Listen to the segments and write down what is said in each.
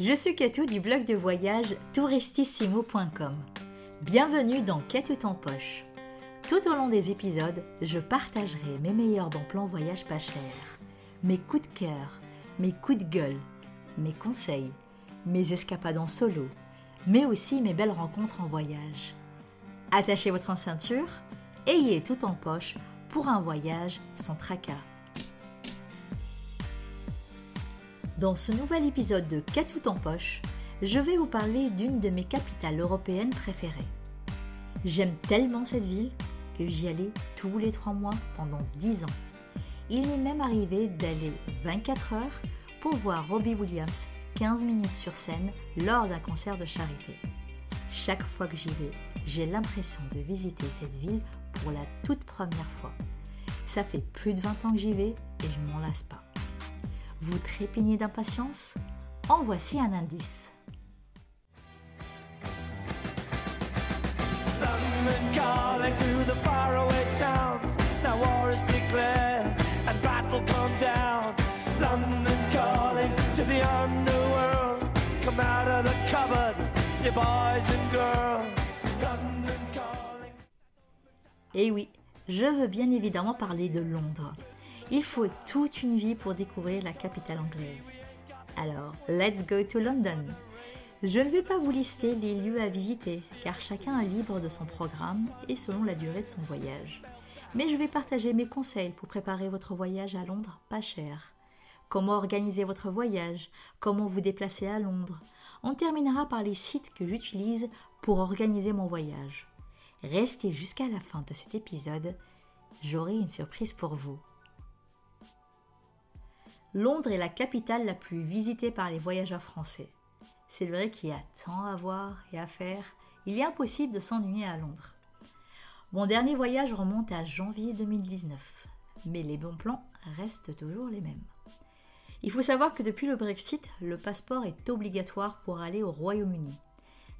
Je suis Katou du blog de voyage touristissimo.com. Bienvenue dans Quête en poche. Tout au long des épisodes, je partagerai mes meilleurs bons plans voyage pas cher, mes coups de cœur, mes coups de gueule, mes conseils, mes escapades en solo, mais aussi mes belles rencontres en voyage. Attachez votre ceinture, ayez tout en poche pour un voyage sans tracas. Dans ce nouvel épisode de Qu'a tout en poche, je vais vous parler d'une de mes capitales européennes préférées. J'aime tellement cette ville que j'y allais tous les trois mois pendant 10 ans. Il m'est même arrivé d'aller 24 heures pour voir Robbie Williams 15 minutes sur scène lors d'un concert de charité. Chaque fois que j'y vais, j'ai l'impression de visiter cette ville pour la toute première fois. Ça fait plus de 20 ans que j'y vais et je m'en lasse pas. Vous trépignez d'impatience En voici un indice. Et eh oui, je veux bien évidemment parler de Londres. Il faut toute une vie pour découvrir la capitale anglaise. Alors, let's go to London. Je ne vais pas vous lister les lieux à visiter, car chacun est libre de son programme et selon la durée de son voyage. Mais je vais partager mes conseils pour préparer votre voyage à Londres pas cher. Comment organiser votre voyage, comment vous déplacer à Londres? On terminera par les sites que j'utilise pour organiser mon voyage. Restez jusqu'à la fin de cet épisode, j'aurai une surprise pour vous. Londres est la capitale la plus visitée par les voyageurs français. C'est vrai qu'il y a tant à voir et à faire, il est impossible de s'ennuyer à Londres. Mon dernier voyage remonte à janvier 2019, mais les bons plans restent toujours les mêmes. Il faut savoir que depuis le Brexit, le passeport est obligatoire pour aller au Royaume-Uni.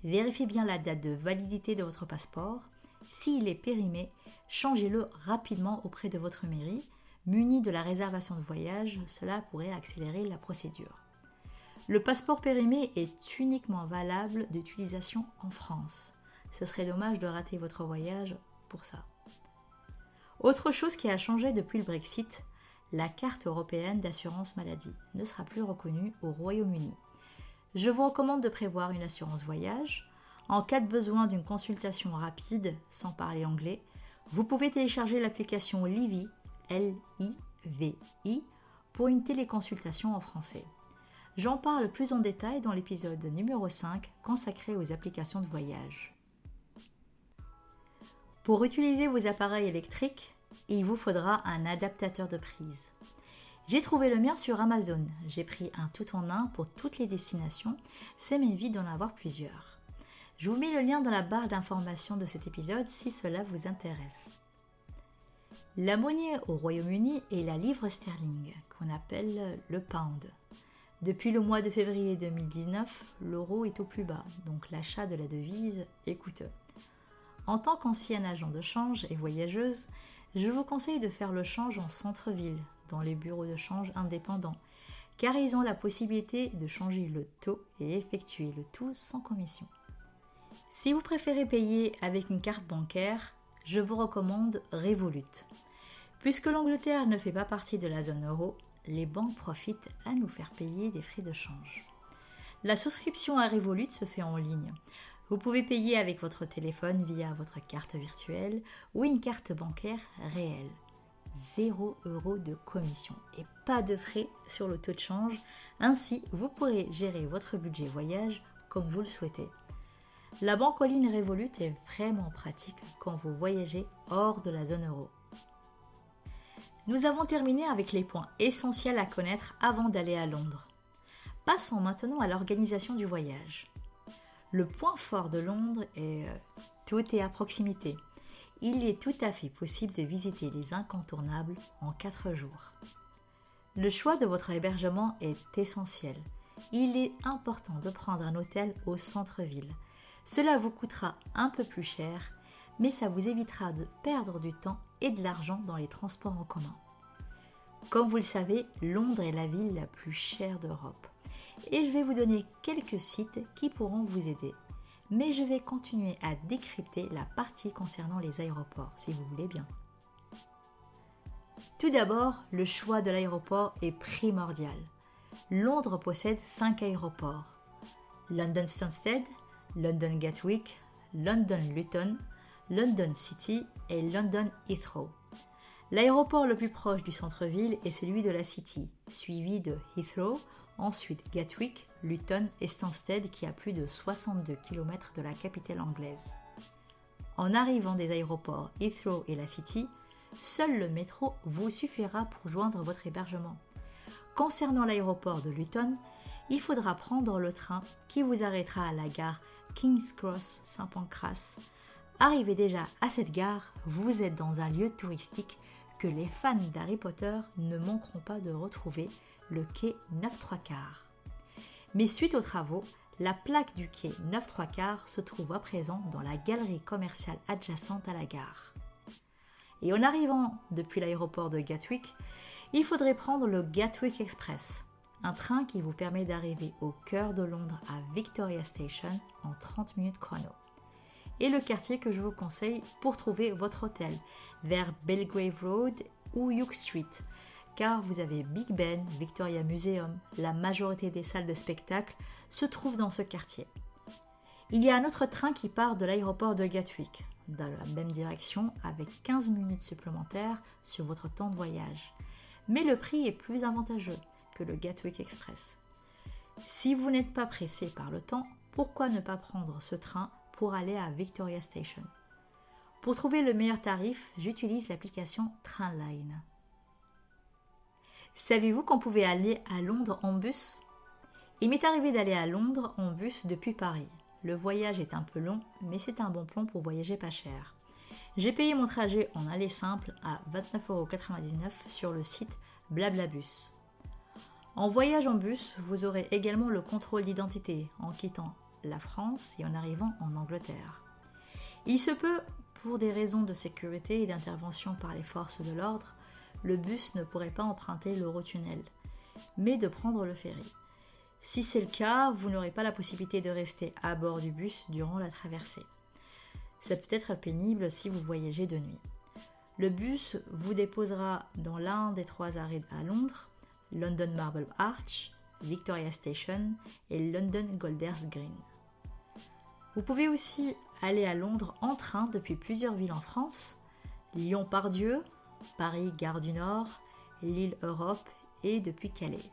Vérifiez bien la date de validité de votre passeport. S'il est périmé, changez-le rapidement auprès de votre mairie Muni de la réservation de voyage, cela pourrait accélérer la procédure. Le passeport périmé est uniquement valable d'utilisation en France. Ce serait dommage de rater votre voyage pour ça. Autre chose qui a changé depuis le Brexit, la carte européenne d'assurance maladie ne sera plus reconnue au Royaume-Uni. Je vous recommande de prévoir une assurance voyage. En cas de besoin d'une consultation rapide, sans parler anglais, vous pouvez télécharger l'application Livy L-I-V-I, pour une téléconsultation en français. J'en parle plus en détail dans l'épisode numéro 5 consacré aux applications de voyage. Pour utiliser vos appareils électriques, il vous faudra un adaptateur de prise. J'ai trouvé le mien sur Amazon. J'ai pris un tout en un pour toutes les destinations. C'est vie d'en avoir plusieurs. Je vous mets le lien dans la barre d'information de cet épisode si cela vous intéresse. La monnaie au Royaume-Uni est la livre sterling, qu'on appelle le pound. Depuis le mois de février 2019, l'euro est au plus bas, donc l'achat de la devise est coûteux. En tant qu'ancienne agent de change et voyageuse, je vous conseille de faire le change en centre-ville, dans les bureaux de change indépendants, car ils ont la possibilité de changer le taux et effectuer le tout sans commission. Si vous préférez payer avec une carte bancaire, je vous recommande Revolut. Puisque l'Angleterre ne fait pas partie de la zone euro, les banques profitent à nous faire payer des frais de change. La souscription à Revolut se fait en ligne. Vous pouvez payer avec votre téléphone via votre carte virtuelle ou une carte bancaire réelle. 0 euros de commission et pas de frais sur le taux de change. Ainsi, vous pourrez gérer votre budget voyage comme vous le souhaitez. La banque en ligne Revolut est vraiment pratique quand vous voyagez hors de la zone euro. Nous avons terminé avec les points essentiels à connaître avant d'aller à Londres. Passons maintenant à l'organisation du voyage. Le point fort de Londres est euh, tout est à proximité. Il est tout à fait possible de visiter les incontournables en 4 jours. Le choix de votre hébergement est essentiel. Il est important de prendre un hôtel au centre-ville. Cela vous coûtera un peu plus cher, mais ça vous évitera de perdre du temps et de l'argent dans les transports en commun. Comme vous le savez, Londres est la ville la plus chère d'Europe. et je vais vous donner quelques sites qui pourront vous aider. Mais je vais continuer à décrypter la partie concernant les aéroports, si vous voulez bien. Tout d'abord, le choix de l'aéroport est primordial. Londres possède 5 aéroports. London Stansted, London Gatwick, London Luton, London City et London Heathrow. L'aéroport le plus proche du centre-ville est celui de la City, suivi de Heathrow, ensuite Gatwick, Luton et Stansted qui a plus de 62 km de la capitale anglaise. En arrivant des aéroports Heathrow et la City, seul le métro vous suffira pour joindre votre hébergement. Concernant l'aéroport de Luton, il faudra prendre le train qui vous arrêtera à la gare King's Cross Saint Pancras. Arrivé déjà à cette gare, vous êtes dans un lieu touristique que les fans d'Harry Potter ne manqueront pas de retrouver, le quai 9 3 quarts. Mais suite aux travaux, la plaque du quai 9 3 quarts se trouve à présent dans la galerie commerciale adjacente à la gare. Et en arrivant depuis l'aéroport de Gatwick, il faudrait prendre le Gatwick Express, un train qui vous permet d'arriver au cœur de Londres à Victoria Station en 30 minutes chrono. Et le quartier que je vous conseille pour trouver votre hôtel, vers Belgrave Road ou York Street, car vous avez Big Ben, Victoria Museum, la majorité des salles de spectacle se trouvent dans ce quartier. Il y a un autre train qui part de l'aéroport de Gatwick, dans la même direction, avec 15 minutes supplémentaires sur votre temps de voyage mais le prix est plus avantageux que le Gatwick Express. Si vous n'êtes pas pressé par le temps, pourquoi ne pas prendre ce train pour aller à Victoria Station Pour trouver le meilleur tarif, j'utilise l'application Trainline. Savez-vous qu'on pouvait aller à Londres en bus? Il m'est arrivé d'aller à Londres en bus depuis Paris. Le voyage est un peu long, mais c'est un bon plan pour voyager pas cher. J'ai payé mon trajet en aller simple à 29,99€ sur le site Blablabus. En voyage en bus, vous aurez également le contrôle d'identité en quittant la France et en arrivant en Angleterre. Il se peut, pour des raisons de sécurité et d'intervention par les forces de l'ordre, le bus ne pourrait pas emprunter l'Eurotunnel, mais de prendre le ferry. Si c'est le cas, vous n'aurez pas la possibilité de rester à bord du bus durant la traversée. Ça peut être pénible si vous voyagez de nuit. Le bus vous déposera dans l'un des trois arrêts à Londres, London Marble Arch, Victoria Station et London Golders Green. Vous pouvez aussi aller à Londres en train depuis plusieurs villes en France, Lyon-Pardieu, Paris Gare du Nord, Lille Europe et depuis Calais.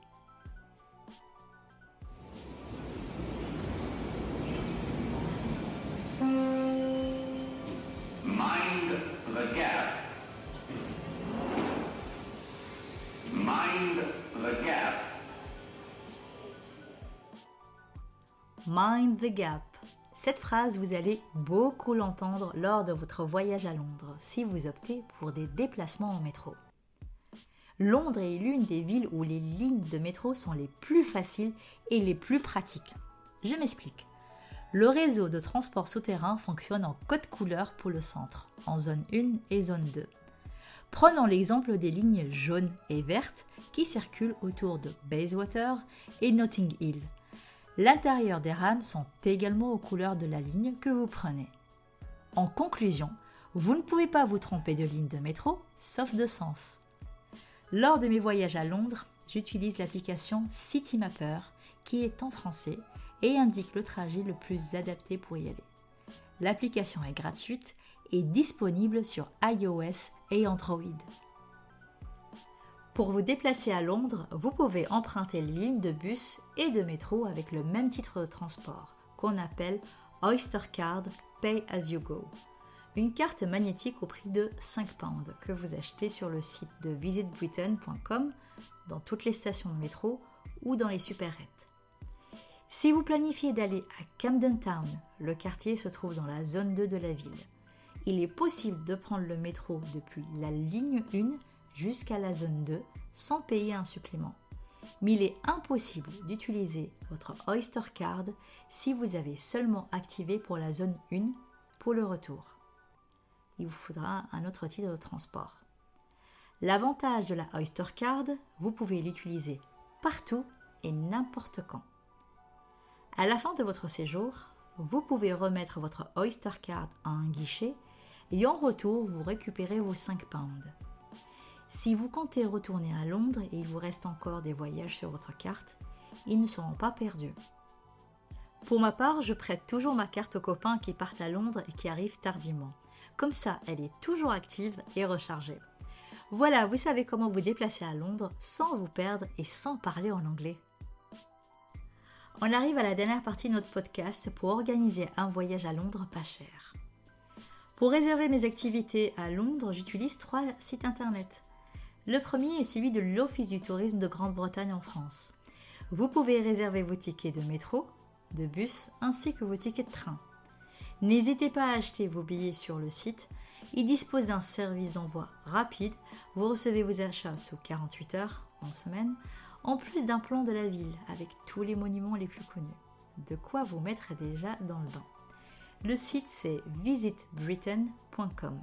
Cette phrase, vous allez beaucoup l'entendre lors de votre voyage à Londres si vous optez pour des déplacements en métro. Londres est l'une des villes où les lignes de métro sont les plus faciles et les plus pratiques. Je m'explique. Le réseau de transport souterrain fonctionne en code couleur pour le centre, en zone 1 et zone 2. Prenons l'exemple des lignes jaunes et vertes qui circulent autour de Bayswater et Notting Hill, L'intérieur des rames sont également aux couleurs de la ligne que vous prenez. En conclusion, vous ne pouvez pas vous tromper de ligne de métro, sauf de sens. Lors de mes voyages à Londres, j'utilise l'application CityMapper qui est en français et indique le trajet le plus adapté pour y aller. L'application est gratuite et disponible sur iOS et Android. Pour vous déplacer à Londres, vous pouvez emprunter les lignes de bus et de métro avec le même titre de transport, qu'on appelle Oyster Card Pay As You Go. Une carte magnétique au prix de 5 pounds que vous achetez sur le site de visitbritain.com, dans toutes les stations de métro ou dans les supérettes. Si vous planifiez d'aller à Camden Town, le quartier se trouve dans la zone 2 de la ville. Il est possible de prendre le métro depuis la ligne 1 jusqu'à la zone 2 sans payer un supplément. Mais il est impossible d'utiliser votre Oyster Card si vous avez seulement activé pour la zone 1 pour le retour. Il vous faudra un autre titre de transport. L'avantage de la Oyster Card, vous pouvez l'utiliser partout et n'importe quand. À la fin de votre séjour, vous pouvez remettre votre Oyster Card à un guichet et en retour, vous récupérez vos 5 pounds. Si vous comptez retourner à Londres et il vous reste encore des voyages sur votre carte, ils ne seront pas perdus. Pour ma part, je prête toujours ma carte aux copains qui partent à Londres et qui arrivent tardivement. Comme ça, elle est toujours active et rechargée. Voilà, vous savez comment vous déplacer à Londres sans vous perdre et sans parler en anglais. On arrive à la dernière partie de notre podcast pour organiser un voyage à Londres pas cher. Pour réserver mes activités à Londres, j'utilise trois sites internet. Le premier est celui de l'Office du tourisme de Grande-Bretagne en France. Vous pouvez réserver vos tickets de métro, de bus ainsi que vos tickets de train. N'hésitez pas à acheter vos billets sur le site. Il dispose d'un service d'envoi rapide. Vous recevez vos achats sous 48 heures en semaine, en plus d'un plan de la ville avec tous les monuments les plus connus. De quoi vous mettre déjà dans le bain. Le site c'est visitbritain.com.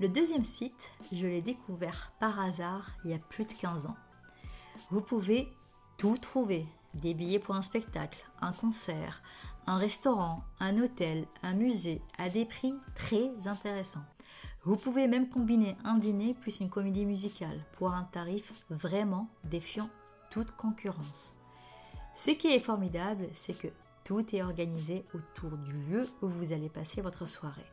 Le deuxième site, je l'ai découvert par hasard il y a plus de 15 ans. Vous pouvez tout trouver des billets pour un spectacle, un concert, un restaurant, un hôtel, un musée à des prix très intéressants. Vous pouvez même combiner un dîner plus une comédie musicale pour un tarif vraiment défiant toute concurrence. Ce qui est formidable, c'est que tout est organisé autour du lieu où vous allez passer votre soirée.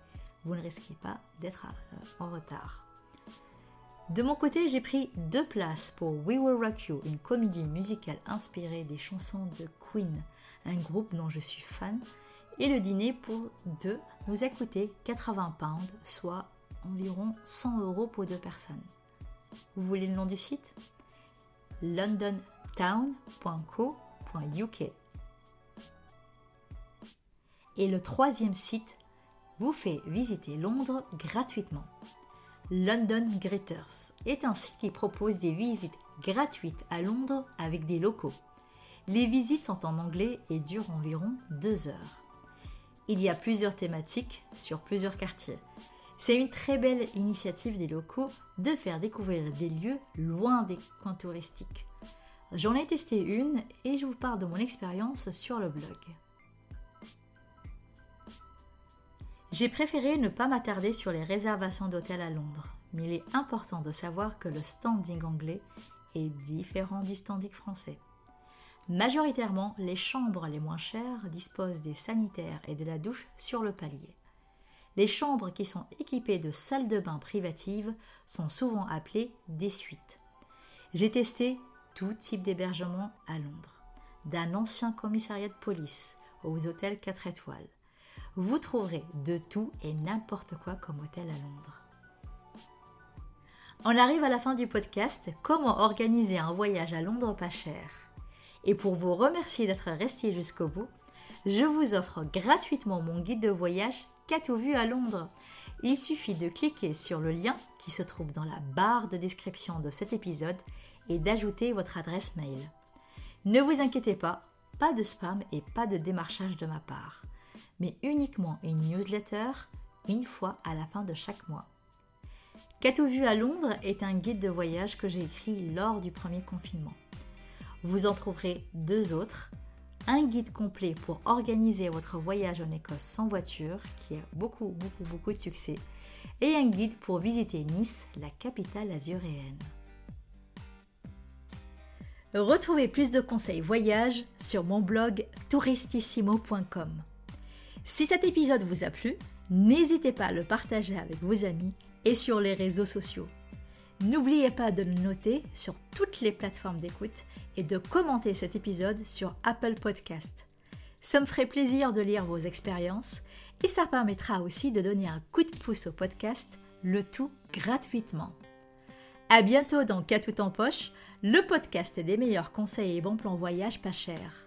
Vous ne risquez pas d'être euh, en retard. De mon côté, j'ai pris deux places pour We Will Rock You, une comédie musicale inspirée des chansons de Queen, un groupe dont je suis fan, et le dîner pour deux nous a coûté 80 pounds, soit environ 100 euros pour deux personnes. Vous voulez le nom du site? londontown.co.uk. Et le troisième site vous fait visiter Londres gratuitement. London Greeters est un site qui propose des visites gratuites à Londres avec des locaux. Les visites sont en anglais et durent environ deux heures. Il y a plusieurs thématiques sur plusieurs quartiers. C'est une très belle initiative des locaux de faire découvrir des lieux loin des coins touristiques. J'en ai testé une et je vous parle de mon expérience sur le blog. J'ai préféré ne pas m'attarder sur les réservations d'hôtels à Londres, mais il est important de savoir que le standing anglais est différent du standing français. Majoritairement, les chambres les moins chères disposent des sanitaires et de la douche sur le palier. Les chambres qui sont équipées de salles de bain privatives sont souvent appelées des suites. J'ai testé tout type d'hébergement à Londres, d'un ancien commissariat de police aux hôtels 4 étoiles, vous trouverez de tout et n'importe quoi comme hôtel à Londres. On arrive à la fin du podcast Comment organiser un voyage à Londres pas cher. Et pour vous remercier d'être resté jusqu'au bout, je vous offre gratuitement mon guide de voyage Qu'as-tu vu à Londres? Il suffit de cliquer sur le lien qui se trouve dans la barre de description de cet épisode et d'ajouter votre adresse mail. Ne vous inquiétez pas, pas de spam et pas de démarchage de ma part mais uniquement une newsletter une fois à la fin de chaque mois. Qu'as-tu vu à Londres est un guide de voyage que j'ai écrit lors du premier confinement. Vous en trouverez deux autres. Un guide complet pour organiser votre voyage en Écosse sans voiture, qui a beaucoup, beaucoup, beaucoup de succès, et un guide pour visiter Nice, la capitale azuréenne. Retrouvez plus de conseils voyage sur mon blog touristissimo.com. Si cet épisode vous a plu, n'hésitez pas à le partager avec vos amis et sur les réseaux sociaux. N'oubliez pas de le noter sur toutes les plateformes d'écoute et de commenter cet épisode sur Apple Podcast. Ça me ferait plaisir de lire vos expériences et ça permettra aussi de donner un coup de pouce au podcast, le tout gratuitement. À bientôt dans Cas tout en poche, le podcast des meilleurs conseils et bons plans voyage pas chers.